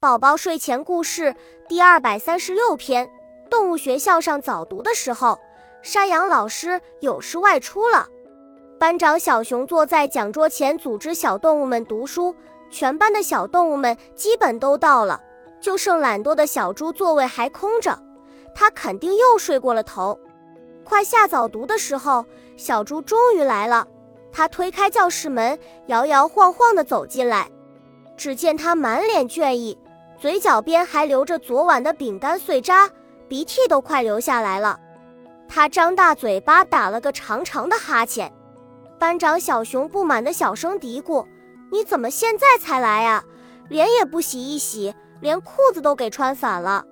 宝宝睡前故事第二百三十六篇：动物学校上早读的时候，山羊老师有事外出了。班长小熊坐在讲桌前，组织小动物们读书。全班的小动物们基本都到了，就剩懒惰的小猪座位还空着，他肯定又睡过了头。快下早读的时候，小猪终于来了。他推开教室门，摇摇晃晃地走进来，只见他满脸倦意。嘴角边还留着昨晚的饼干碎渣，鼻涕都快流下来了。他张大嘴巴打了个长长的哈欠。班长小熊不满的小声嘀咕：“你怎么现在才来呀？脸也不洗一洗，连裤子都给穿反了。”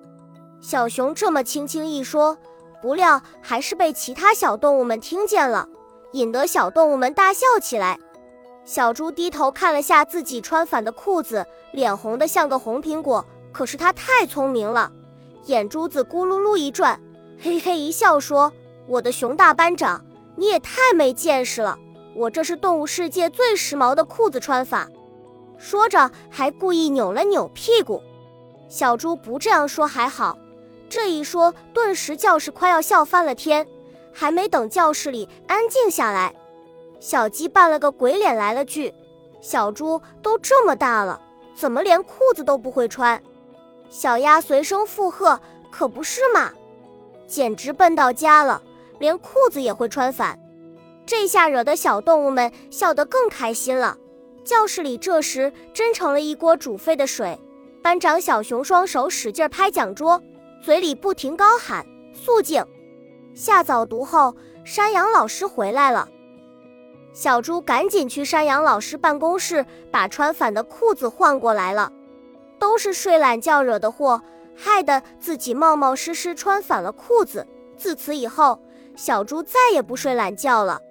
小熊这么轻轻一说，不料还是被其他小动物们听见了，引得小动物们大笑起来。小猪低头看了下自己穿反的裤子，脸红得像个红苹果。可是他太聪明了，眼珠子咕噜噜一转，嘿嘿一笑说：“我的熊大班长，你也太没见识了！我这是动物世界最时髦的裤子穿法。”说着还故意扭了扭屁股。小猪不这样说还好，这一说，顿时教室快要笑翻了天。还没等教室里安静下来。小鸡扮了个鬼脸，来了句：“小猪都这么大了，怎么连裤子都不会穿？”小鸭随声附和：“可不是嘛，简直笨到家了，连裤子也会穿反。”这下惹得小动物们笑得更开心了。教室里这时真成了一锅煮沸的水。班长小熊双手使劲拍讲桌，嘴里不停高喊：“肃静！”下早读后，山羊老师回来了。小猪赶紧去山羊老师办公室，把穿反的裤子换过来了。都是睡懒觉惹的祸，害得自己冒冒失失穿反了裤子。自此以后，小猪再也不睡懒觉了。